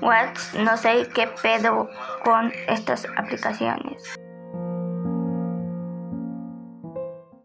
What no sé qué pedo con estas aplicaciones.